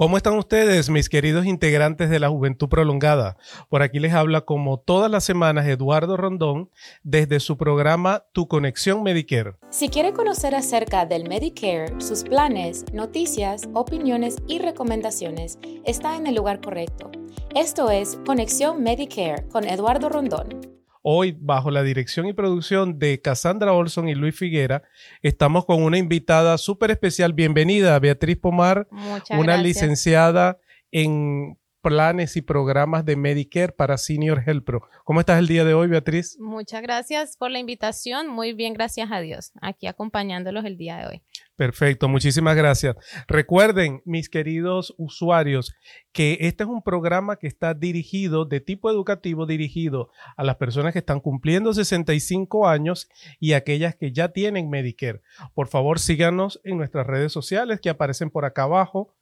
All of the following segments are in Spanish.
¿Cómo están ustedes, mis queridos integrantes de la Juventud Prolongada? Por aquí les habla como todas las semanas Eduardo Rondón desde su programa Tu Conexión Medicare. Si quiere conocer acerca del Medicare, sus planes, noticias, opiniones y recomendaciones, está en el lugar correcto. Esto es Conexión Medicare con Eduardo Rondón. Hoy, bajo la dirección y producción de Cassandra Olson y Luis Figuera, estamos con una invitada súper especial. Bienvenida, Beatriz Pomar, una licenciada en planes y programas de Medicare para Senior Health Pro. ¿Cómo estás el día de hoy, Beatriz? Muchas gracias por la invitación. Muy bien, gracias a Dios. Aquí acompañándolos el día de hoy. Perfecto, muchísimas gracias. Recuerden, mis queridos usuarios, que este es un programa que está dirigido, de tipo educativo, dirigido a las personas que están cumpliendo 65 años y aquellas que ya tienen Medicare. Por favor, síganos en nuestras redes sociales que aparecen por acá abajo.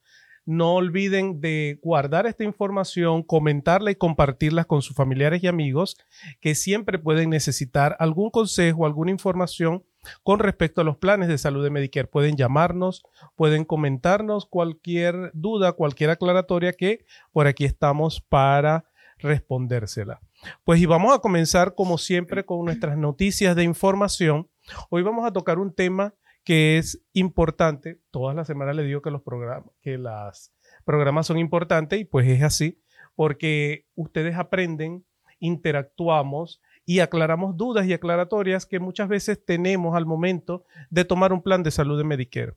No olviden de guardar esta información, comentarla y compartirla con sus familiares y amigos que siempre pueden necesitar algún consejo, alguna información con respecto a los planes de salud de Medicare. Pueden llamarnos, pueden comentarnos cualquier duda, cualquier aclaratoria que por aquí estamos para respondérsela. Pues y vamos a comenzar como siempre con nuestras noticias de información. Hoy vamos a tocar un tema que es importante. Todas las semanas le digo que los programas, que las programas son importantes y pues es así porque ustedes aprenden, interactuamos y aclaramos dudas y aclaratorias que muchas veces tenemos al momento de tomar un plan de salud de Medicare.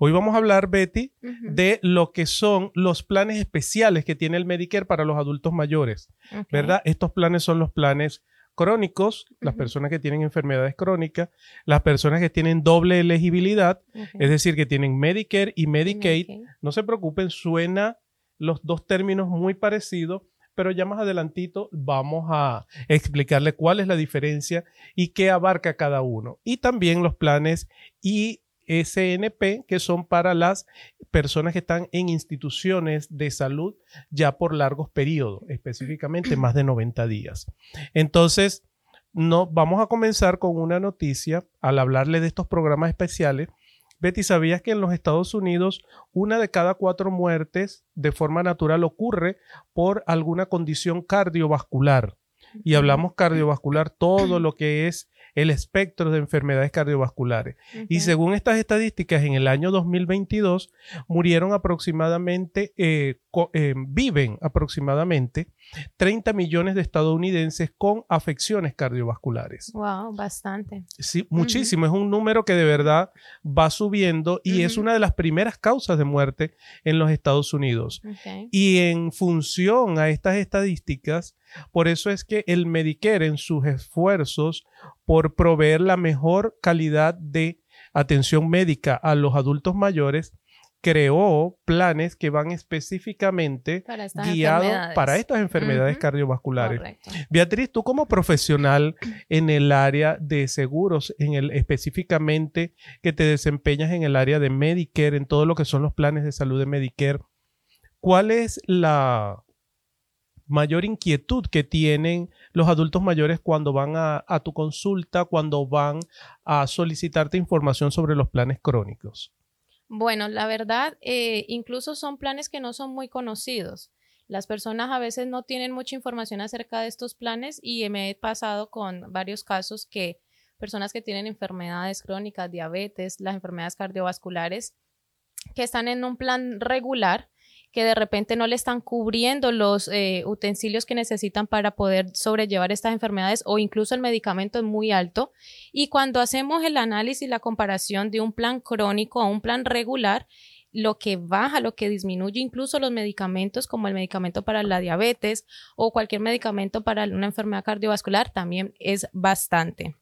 Hoy vamos a hablar, Betty, de lo que son los planes especiales que tiene el Medicare para los adultos mayores, ¿verdad? Estos planes son los planes crónicos, las personas que tienen enfermedades crónicas, las personas que tienen doble elegibilidad, es decir, que tienen Medicare y Medicaid. No se preocupen, suena los dos términos muy parecidos, pero ya más adelantito vamos a explicarle cuál es la diferencia y qué abarca cada uno. Y también los planes ISNP, que son para las personas que están en instituciones de salud ya por largos periodos, específicamente más de 90 días. Entonces, no, vamos a comenzar con una noticia al hablarle de estos programas especiales Betty, ¿sabías que en los Estados Unidos una de cada cuatro muertes de forma natural ocurre por alguna condición cardiovascular? Y hablamos cardiovascular, todo lo que es el espectro de enfermedades cardiovasculares. Y según estas estadísticas, en el año 2022 murieron aproximadamente, eh, eh, viven aproximadamente 30 millones de estadounidenses con afecciones cardiovasculares. Wow, bastante. Sí, muchísimo. Es un número que de verdad va subiendo y es una de las primeras causas de muerte en los Estados Unidos. Y en función a estas estadísticas, por eso es que el Medicare en sus esfuerzos por proveer la mejor calidad de atención médica a los adultos mayores, creó planes que van específicamente guiados para estas enfermedades cardiovasculares. Beatriz, tú como profesional en el área de seguros, en el específicamente que te desempeñas en el área de Medicare, en todo lo que son los planes de salud de Medicare, ¿cuál es la mayor inquietud que tienen los adultos mayores cuando van a, tu consulta, cuando van a solicitarte información sobre los planes crónicos? Bueno, la verdad, eh, incluso son planes que no son muy conocidos. Las personas a veces no tienen mucha información acerca de estos planes y me he pasado con varios casos que personas que tienen enfermedades crónicas, diabetes, las enfermedades cardiovasculares, que están en un plan regular, que de repente no le están cubriendo los eh, utensilios que necesitan para poder sobrellevar estas enfermedades o incluso el medicamento es muy alto. Y cuando hacemos el análisis y la comparación de un plan crónico a un plan regular, lo que baja, lo que disminuye incluso los medicamentos como el medicamento para la diabetes o cualquier medicamento para una enfermedad cardiovascular también es bastante.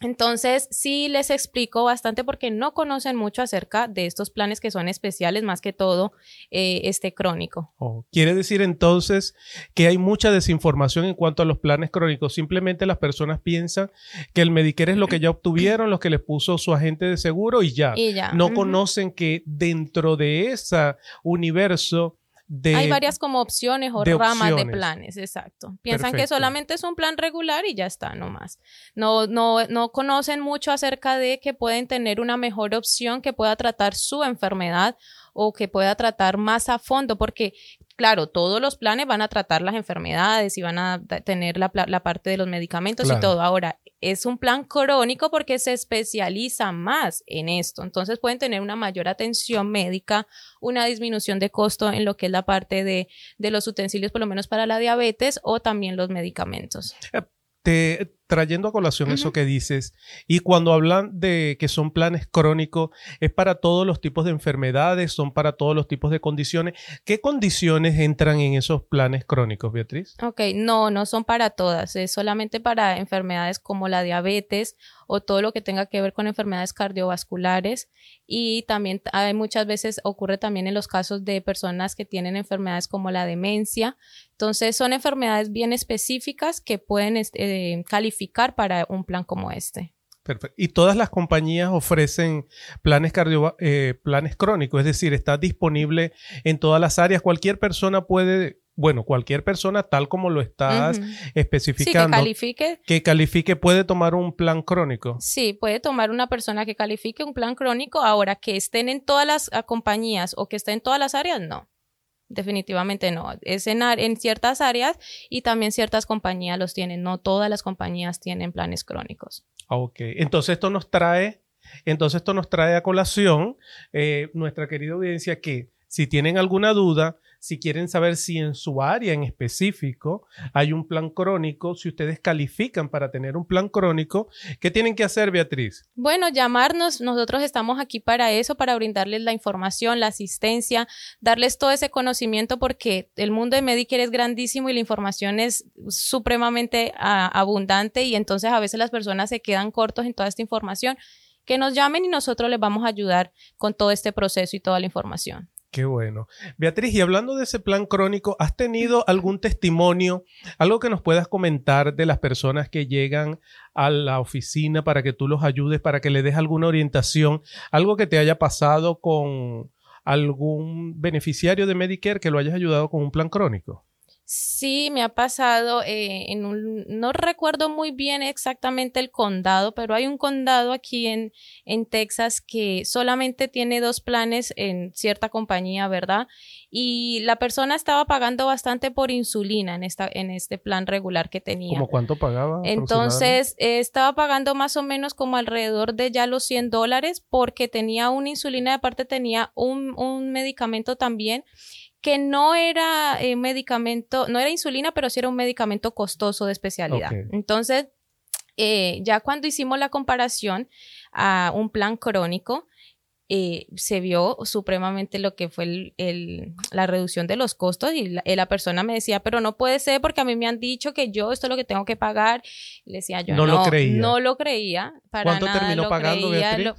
Entonces, sí les explico bastante porque no conocen mucho acerca de estos planes que son especiales, más que todo eh, este crónico. Oh, quiere decir entonces que hay mucha desinformación en cuanto a los planes crónicos. Simplemente las personas piensan que el Medicare es lo que ya obtuvieron, lo que les puso su agente de seguro y ya. Y ya. No conocen que dentro de ese universo hay varias como opciones o ramas de planes, exacto. Piensan que solamente es un plan regular y ya está, no más. No, no, no conocen mucho acerca de que pueden tener una mejor opción que pueda tratar su enfermedad o que pueda tratar más a fondo, porque claro, todos los planes van a tratar las enfermedades y van a tener la, parte de los medicamentos y todo. Ahora, es un plan crónico porque se especializa más en esto. Entonces pueden tener una mayor atención médica, una disminución de costo en lo que es la parte de, de los utensilios, por lo menos para la diabetes o también los medicamentos. Eh, trayendo a colación eso que dices, y cuando hablan de que son planes crónicos, es para todos los tipos de enfermedades, son para todos los tipos de condiciones. ¿Qué condiciones entran en esos planes crónicos, Beatriz? Ok, no, no son para todas, es solamente para enfermedades como la diabetes o todo lo que tenga que ver con enfermedades cardiovasculares y también hay muchas veces ocurre también en los casos de personas que tienen enfermedades como la demencia. Entonces son enfermedades bien específicas que pueden este, calificar para un plan como este. Perfecto. Y todas las compañías ofrecen planes, cardio, eh, planes crónicos, es decir, está disponible en todas las áreas. Cualquier persona puede, bueno, cualquier persona, tal como lo estás especificando, que califique. Que califique puede tomar un plan crónico. Sí, puede tomar una persona que califique un plan crónico. Ahora, que estén en todas las ah, compañías o que estén en todas las áreas, no. Definitivamente no. Es en, en, ciertas áreas y también ciertas compañías los tienen. No todas las compañías tienen planes crónicos. Ok, entonces esto nos trae, entonces esto nos trae a colación eh, nuestra querida audiencia que si tienen alguna duda, si quieren saber si en su área en específico hay un plan crónico, si ustedes califican para tener un plan crónico, ¿qué tienen que hacer, Beatriz? Bueno, llamarnos, nosotros estamos aquí para eso, para brindarles la información, la asistencia, darles todo ese conocimiento porque el mundo de Medicare es grandísimo y la información es supremamente ah, abundante y entonces a veces las personas se quedan cortos en toda esta información. Que nos llamen y nosotros les vamos a ayudar con todo este proceso y toda la información. Qué bueno. Beatriz, y hablando de ese plan crónico, ¿has tenido algún testimonio, algo que nos puedas comentar de las personas que llegan a la oficina para que tú los ayudes, para que le des alguna orientación, algo que te haya pasado con algún beneficiario de Medicare que lo hayas ayudado con un plan crónico? Sí, me ha pasado eh, en un, no recuerdo muy bien exactamente el condado, pero hay un condado aquí en, en Texas que solamente tiene dos planes en cierta compañía, ¿verdad? Y la persona estaba pagando bastante por insulina en, esta, en este plan regular que tenía. ¿Cómo cuánto pagaba? Entonces, estaba pagando más o menos como alrededor de ya los 100 dólares porque tenía una insulina aparte tenía un, un medicamento también que no era eh, medicamento, no era insulina, pero sí era un medicamento costoso de especialidad. Entonces, eh, ya cuando hicimos la comparación a un plan crónico, eh, se vio supremamente lo que fue el, la reducción de los costos y la, persona me decía, pero no puede ser porque a mí me han dicho que yo esto es lo que tengo que pagar. le decía yo, no, no, lo creía. No lo creía. Para ¿Cuánto terminó pagando?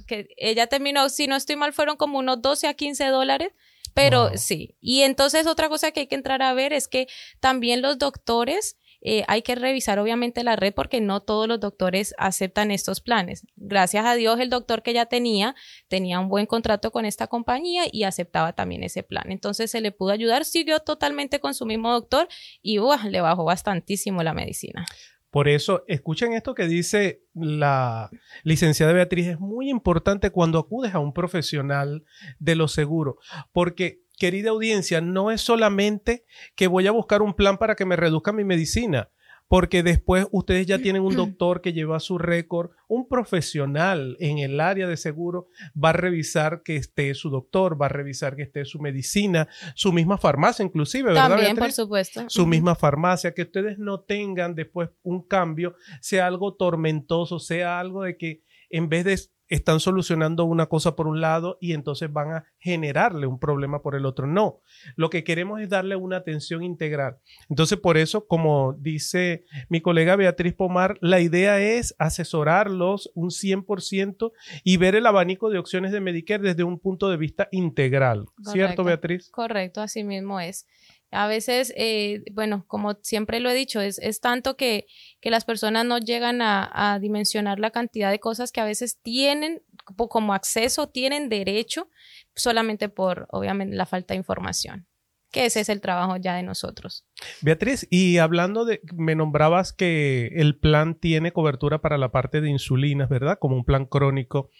que ella terminó, si no estoy mal, fueron como unos 12 a 15 dólares pero sí. Y entonces otra cosa que hay que entrar a ver es que también los doctores eh, hay que revisar obviamente la red porque no todos los doctores aceptan estos planes. Gracias a Dios el doctor que ya tenía tenía un buen contrato con esta compañía y aceptaba también ese plan. Entonces se le pudo ayudar, siguió totalmente con su mismo doctor y le bajó bastantísimo la medicina. Por eso, escuchen esto que dice la licenciada Beatriz. Es muy importante cuando acudes a un profesional de lo seguro, porque, querida audiencia, no es solamente que voy a buscar un plan para que me reduzca mi medicina porque después ustedes ya tienen un doctor que lleva su récord, un profesional en el área de seguro va a revisar que esté su doctor, va a revisar que esté su medicina, su misma farmacia inclusive, ¿verdad? También, por supuesto. Su misma farmacia, que ustedes no tengan después un cambio, sea algo tormentoso, sea algo de que en vez de están solucionando una cosa por un lado y entonces van a generarle un problema por el otro. No, lo que queremos es darle una atención integral. Entonces, por eso, como dice mi colega Beatriz Pomar, la idea es asesorarlos un 100% y ver el abanico de opciones de Medicare desde un punto de vista integral. ¿Cierto, Beatriz? Correcto, así mismo es. A veces, eh, bueno, como siempre lo he dicho, es, es tanto que, que, las personas no llegan a, dimensionar la cantidad de cosas que a veces tienen como acceso, tienen derecho, solamente por, obviamente, la falta de información. Que ese es el trabajo ya de nosotros. Beatriz, y hablando de, me nombrabas que el plan tiene cobertura para la parte de insulinas, ¿verdad? Como un plan crónico.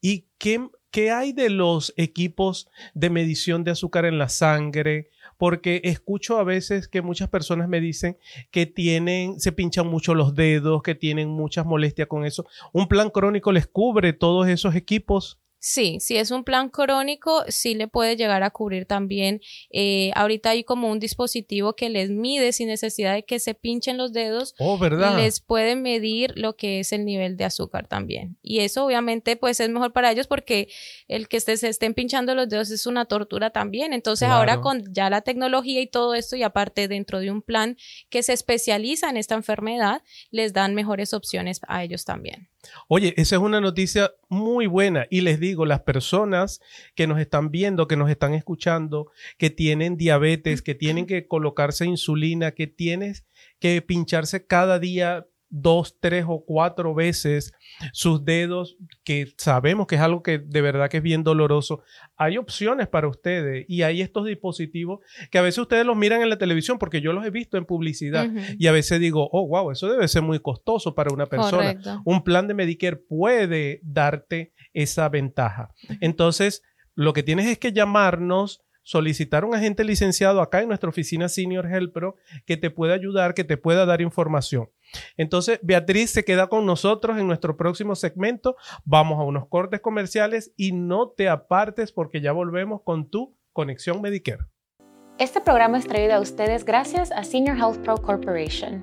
¿Y qué ¿qué hay de los equipos de medición de azúcar en la sangre? Porque escucho a veces que muchas personas me dicen que tienen, se pinchan mucho los dedos, que tienen muchas molestias con eso. ¿Un plan crónico les cubre todos esos equipos? Sí, si es un plan crónico, sí le puede llegar a cubrir también. Eh, ahorita hay como un dispositivo que les mide sin necesidad de que se pinchen los dedos. Oh, ¿verdad? Les puede medir lo que es el nivel de azúcar también. Y eso obviamente pues es mejor para ellos porque el que se estén pinchando los dedos es una tortura también. Entonces ahora con ya la tecnología y todo esto y aparte dentro de un plan que se especializa en esta enfermedad, les dan mejores opciones a ellos también. Oye, esa es una noticia muy buena. Y les digo, las personas que nos están viendo, que nos están escuchando, que tienen diabetes, que tienen que colocarse insulina, que tienes que pincharse cada día dos, tres o cuatro veces sus dedos, que sabemos que es algo que de verdad que es bien doloroso. Hay opciones para ustedes y hay estos dispositivos que a veces ustedes los miran en la televisión porque yo los he visto en publicidad y a veces digo, oh, wow, eso debe ser muy costoso para una persona. Un plan de Medicare puede darte esa ventaja. Entonces, lo que tienes es que llamarnos solicitar un agente licenciado acá en nuestra oficina Senior Health Pro que te pueda ayudar, que te pueda dar información. Entonces, Beatriz se queda con nosotros en nuestro próximo segmento. Vamos a unos cortes comerciales y no te apartes porque ya volvemos con tu conexión Medicare. Este programa es traído a ustedes gracias a Senior Health Pro Corporation.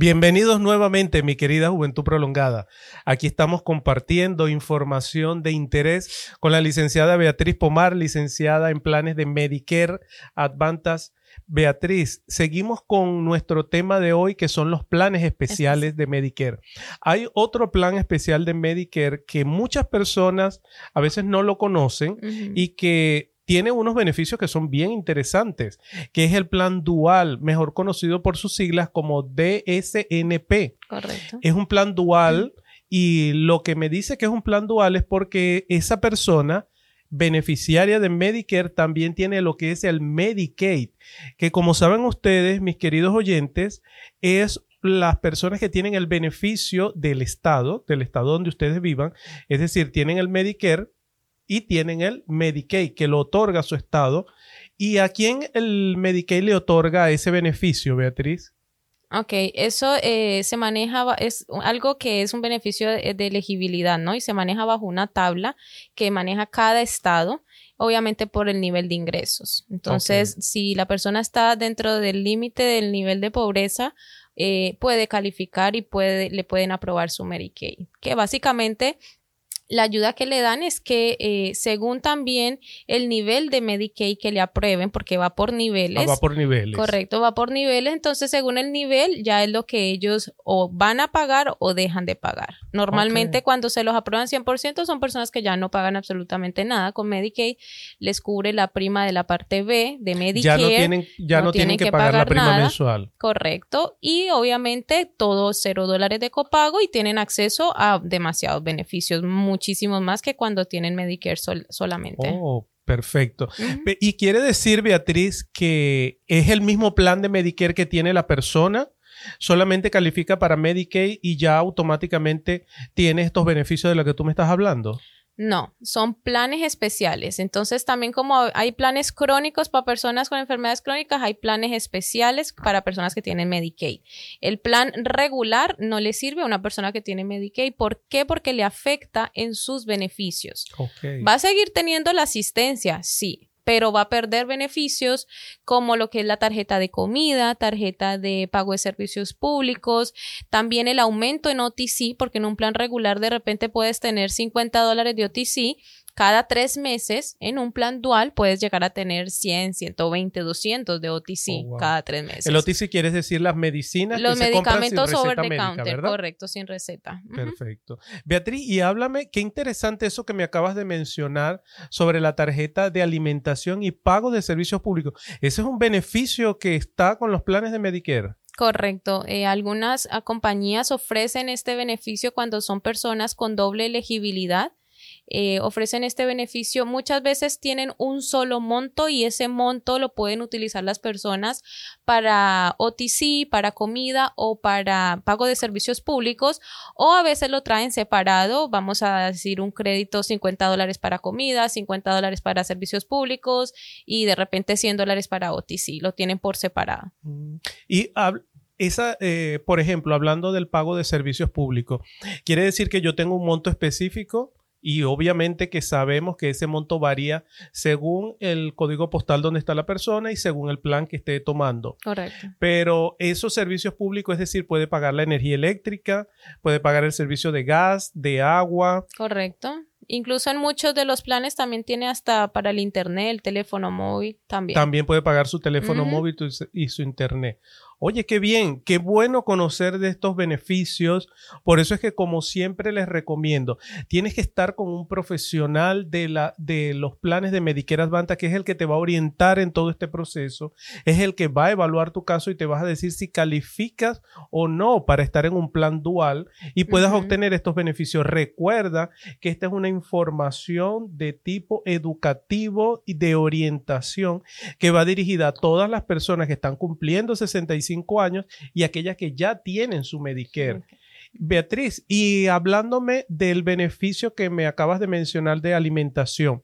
Bienvenidos nuevamente, mi querida Juventud Prolongada. Aquí estamos compartiendo información de interés con la licenciada Beatriz Pomar, licenciada en planes de Medicare Advantage. Beatriz, seguimos con nuestro tema de hoy que son los planes especiales de Medicare. Hay otro plan especial de Medicare que muchas personas a veces no lo conocen y que tiene unos beneficios que son bien interesantes, que es el plan dual, mejor conocido por sus siglas como DSNP. Correcto. Es un plan dual y lo que me dice que es un plan dual es porque esa persona beneficiaria de Medicare también tiene lo que es el Medicaid, que como saben ustedes, mis queridos oyentes, es las personas que tienen el beneficio del Estado, del Estado donde ustedes vivan, es decir, tienen el Medicare, y tienen el Medicaid que lo otorga su estado. ¿Y a quién el Medicaid le otorga ese beneficio, Beatriz? Ok, eso eh, se maneja, es algo que es un beneficio de, elegibilidad, ¿no? Y se maneja bajo una tabla que maneja cada estado, obviamente por el nivel de ingresos. Entonces, si la persona está dentro del límite del nivel de pobreza, eh, puede calificar y puede, le pueden aprobar su Medicaid, que básicamente la ayuda que le dan es que eh, según también el nivel de Medicaid que le aprueben, porque va por niveles. Ah, va por niveles. Correcto, va por niveles. Entonces, según el nivel, ya es lo que ellos o van a pagar o dejan de pagar. Normalmente, cuando se los aprueban 100%, son personas que ya no pagan absolutamente nada con Medicaid. Les cubre la prima de la parte B de Medicaid. Ya no tienen, ya no, tienen, que, pagar, la prima mensual. Correcto. Y obviamente, todos cero dólares de copago y tienen acceso a demasiados beneficios. Muchísimo más que cuando tienen Medicare solamente. Oh, perfecto. Y quiere decir, Beatriz, que es el mismo plan de Medicare que tiene la persona solamente califica para Medicaid y ya automáticamente tiene estos beneficios de los que tú me estás hablando. No, son planes especiales. Entonces, también como hay planes crónicos para personas con enfermedades crónicas, hay planes especiales para personas que tienen Medicaid. El plan regular no le sirve a una persona que tiene Medicaid. ¿Por qué? Porque le afecta en sus beneficios. ¿Va a seguir teniendo la asistencia? Sí pero va a perder beneficios como lo que es la tarjeta de comida, tarjeta de pago de servicios públicos, también el aumento en OTC, porque en un plan regular de repente puedes tener 50 dólares de OTC cada tres meses en un plan dual puedes llegar a tener 100, 120, 200 de OTC Oh, wow. cada tres meses. El OTC quiere decir las medicinas Los que se compran sin medicamentos over receta the médica, counter, ¿verdad? correcto, sin receta. Perfecto. Beatriz, y háblame, qué interesante eso que me acabas de mencionar sobre la tarjeta de alimentación y pago de servicios públicos. Ese es un beneficio que está con los planes de Medicare. Correcto. Eh, algunas ah, compañías ofrecen este beneficio cuando son personas con doble elegibilidad. Eh, ofrecen este beneficio. Muchas veces tienen un solo monto y ese monto lo pueden utilizar las personas para OTC, para comida o para pago de servicios públicos o a veces lo traen separado. Vamos a decir un crédito 50 dólares para comida, 50 dólares para servicios públicos y de repente 100 dólares para OTC. Lo tienen por separado. Mm. Y esa, eh, por ejemplo, hablando del pago de servicios públicos, quiere decir que yo tengo un monto específico y obviamente que sabemos que ese monto varía según el código postal donde está la persona y según el plan que esté tomando. Correcto. Pero esos servicios públicos, es decir, puede pagar la energía eléctrica, puede pagar el servicio de gas, de agua. Correcto. Incluso en muchos de los planes también tiene hasta para el internet, el teléfono móvil también. También puede pagar su teléfono móvil y su internet. Oye, qué bien, qué bueno conocer de estos beneficios. Por eso es que, como siempre les recomiendo, tienes que estar con un profesional de, la, de los planes de Medicare Advantage, que es el que te va a orientar en todo este proceso, es el que va a evaluar tu caso y te vas a decir si calificas o no para estar en un plan dual y puedas obtener estos beneficios. Recuerda que esta es una información de tipo educativo y de orientación que va dirigida a todas las personas que están cumpliendo 65 años y aquellas que ya tienen su Medicare. Beatriz, y hablándome del beneficio que me acabas de mencionar de alimentación,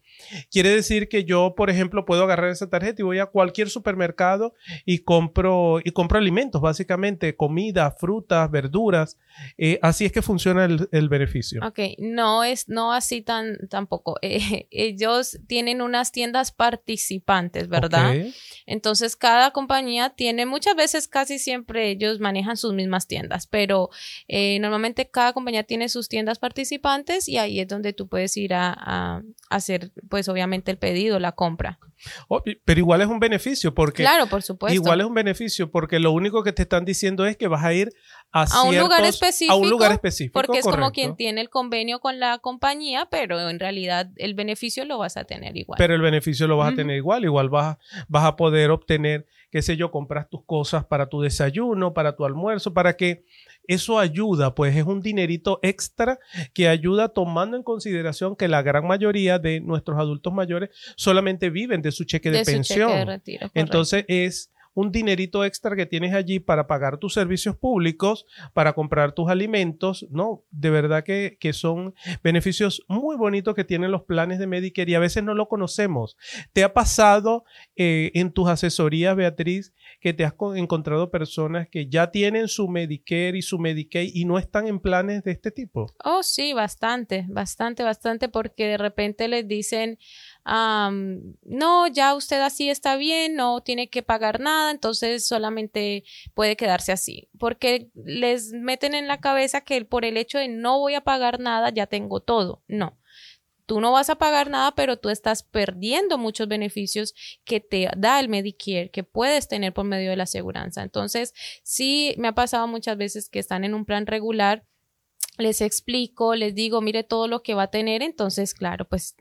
quiere decir que yo, por ejemplo, puedo agarrar esa tarjeta y voy a cualquier supermercado y compro y compro alimentos, básicamente comida, frutas, verduras. Eh, así es que funciona el, el beneficio. Ok, no es no así tan tampoco. Eh, ellos tienen unas tiendas participantes, ¿verdad? Entonces cada compañía tiene, muchas veces casi siempre ellos manejan sus mismas tiendas, pero eh, normalmente cada compañía tiene sus tiendas participantes y ahí es donde tú puedes ir a, a hacer, pues obviamente el pedido, la compra. Oh, pero igual es un beneficio porque claro, por supuesto. Igual es un beneficio porque lo único que te están diciendo es que vas a ir a, A un lugar específico, A un lugar específico. porque es como quien tiene el convenio con la compañía, pero en realidad el beneficio lo vas a tener igual. Pero el beneficio lo vas a tener igual. Igual vas, vas a poder obtener, qué sé yo, compras tus cosas para tu desayuno, para tu almuerzo, para que eso ayuda, pues es un dinerito extra que ayuda tomando en consideración que la gran mayoría de nuestros adultos mayores solamente viven de su cheque de, pensión. cheque de retiro. Entonces es un dinerito extra que tienes allí para pagar tus servicios públicos, para comprar tus alimentos, ¿no? De verdad que, que son beneficios muy bonitos que tienen los planes de Medicare y a veces no lo conocemos. ¿Te ha pasado eh, en tus asesorías, Beatriz, que te has co- encontrado personas que ya tienen su Medicare y su Medicaid y no están en planes de este tipo? Oh, sí, bastante, bastante, bastante, porque de repente les dicen, am, no, ya usted así está bien, no tiene que pagar nada, entonces solamente puede quedarse así, porque les meten en la cabeza que por el hecho de no voy a pagar nada, ya tengo todo. No. Tú no vas a pagar nada, pero tú estás perdiendo muchos beneficios que te da el Medicare, que puedes tener por medio de la aseguranza. Entonces, sí, me ha pasado muchas veces que están en un plan regular les explico, les digo, mire todo lo que va a tener, entonces, claro, pues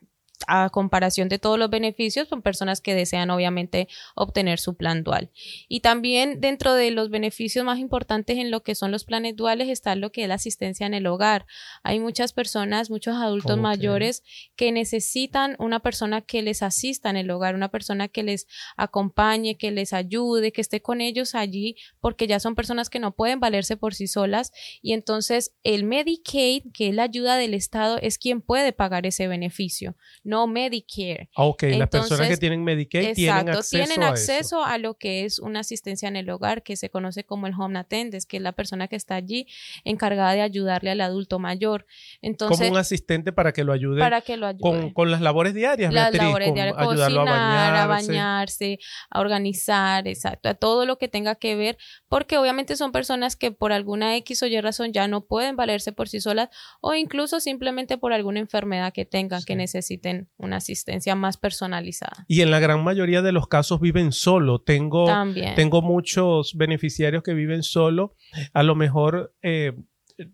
a comparación de todos los beneficios, son personas que desean obviamente obtener su plan dual. Y también dentro de los beneficios más importantes en lo que son los planes duales está lo que es la asistencia en el hogar. Hay muchas personas, muchos adultos mayores que necesitan una persona que les asista en el hogar, una persona que les acompañe, que les ayude, que esté con ellos allí, porque ya son personas que no pueden valerse por sí solas y entonces el Medicaid, que es la ayuda del Estado, es quien puede pagar ese beneficio, no Medicare. Ah, Ok, las personas que Entonces, tienen Medicaid tienen Exacto, acceso, tienen a acceso eso. a lo que es una asistencia en el hogar, que se conoce como el home attendant, que es la persona que está allí encargada de ayudarle al adulto mayor. Entonces, como un asistente para que lo ayude para que lo ayude. con, con las labores diarias, las Beatriz, labores con diarias, ayudarlo cocinar, a a bañarse. bañarse, a organizar, exacto, a todo lo que tenga que ver, porque obviamente son personas que por alguna X o Y razón ya no pueden valerse por sí solas o incluso simplemente por alguna enfermedad que tengan Sí. que necesiten una asistencia más personalizada. Y en la gran mayoría de los casos viven solo. Tengo, tengo muchos beneficiarios que viven solo. A lo mejor eh,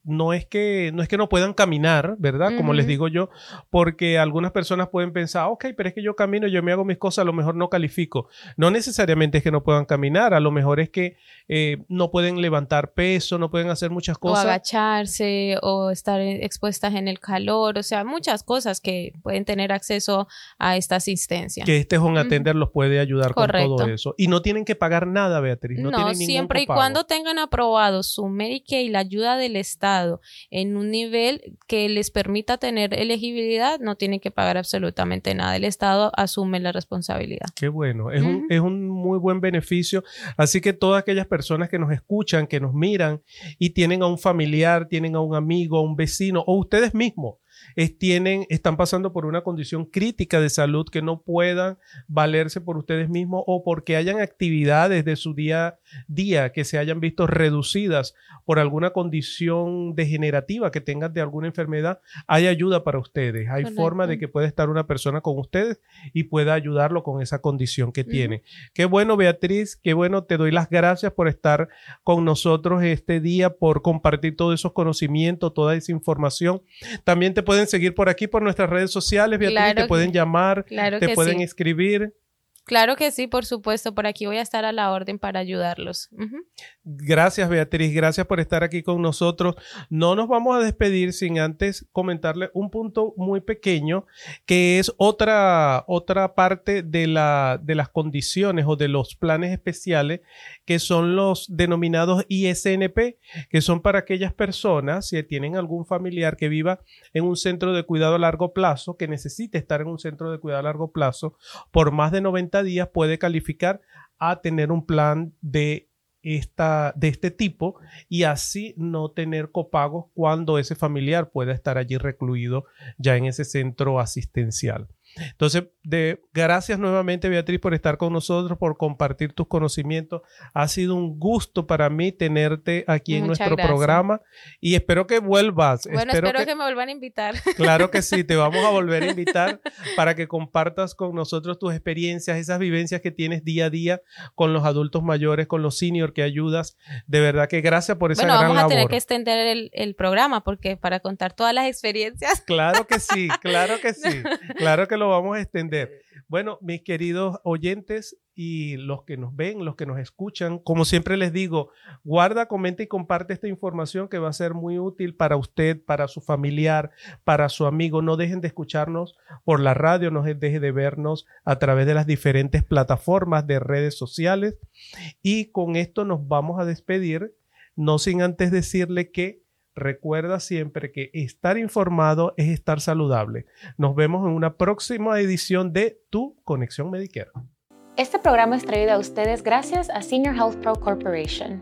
no es que no es que no puedan caminar, ¿verdad? Como les digo yo, porque algunas personas pueden pensar, ok, pero es que yo camino, yo me hago mis cosas, a lo mejor no califico. No necesariamente es que no puedan caminar, a lo mejor es que eh, no pueden levantar peso, no pueden hacer muchas cosas. O agacharse, o estar expuestas en el calor, o sea, muchas cosas que pueden tener acceso a esta asistencia. Que este home attender los puede ayudar con todo eso. Y no tienen que pagar nada, Beatriz. No, no siempre y cuando tengan aprobado su Medicaid y la ayuda del Estado en un nivel que les permita tener elegibilidad, no tienen que pagar absolutamente nada. El Estado asume la responsabilidad. Qué bueno, es, un, es un muy buen beneficio. Así que todas aquellas personas que nos escuchan, que nos miran y tienen a un familiar, tienen a un amigo, a un vecino o ustedes mismos tienen, están pasando por una condición crítica de salud que no puedan valerse por ustedes mismos o porque hayan actividades de su día a día que se hayan visto reducidas por alguna condición degenerativa que tengan de alguna enfermedad, hay ayuda para ustedes. Hay forma de que pueda estar una persona con ustedes y pueda ayudarlo con esa condición que tiene. Qué bueno, Beatriz, qué bueno, te doy las gracias por estar con nosotros este día, por compartir todos esos conocimientos, toda esa información. También te pueden seguir por aquí, por nuestras redes sociales, Beatriz, te pueden llamar, te pueden escribir. Claro que sí, por supuesto. Por aquí voy a estar a la orden para ayudarlos. Gracias, Beatriz. Gracias por estar aquí con nosotros. No nos vamos a despedir sin antes comentarle un punto muy pequeño, que es otra, otra parte de, la, de las condiciones o de los planes especiales, que son los denominados ISNP, que son para aquellas personas, si tienen algún familiar que viva en un centro de cuidado a largo plazo, que necesite estar en un centro de cuidado a largo plazo por más de 90 días puede calificar a tener un plan de esta, de este tipo y así no tener copagos cuando ese familiar pueda estar allí recluido ya en ese centro asistencial. Entonces, de, gracias nuevamente Beatriz por estar con nosotros, por compartir tus conocimientos. Ha sido un gusto para mí tenerte aquí en nuestro programa y espero que vuelvas. Bueno, espero, que, me vuelvan a invitar. Claro que sí, te vamos a volver a invitar para que compartas con nosotros tus experiencias, esas vivencias que tienes día a día con los adultos mayores, con los seniors que ayudas. De verdad que gracias por esa gran labor. vamos a tener que extender el, el programa porque para contar todas las experiencias. Claro que sí, claro que sí. Claro que lo vamos a extender. Bueno, mis queridos oyentes y los que nos ven, los que nos escuchan, como siempre les digo, guarda, comenta y comparte esta información que va a ser muy útil para usted, para su familiar, para su amigo. No dejen de escucharnos por la radio, no dejen de vernos a través de las diferentes plataformas de redes sociales. Y con esto nos vamos a despedir, no sin antes decirle que Recuerda siempre que estar informado es estar saludable. Nos vemos en una próxima edición de Tu Conexión Medicare. Este programa es traído a ustedes gracias a Senior Health Pro Corporation.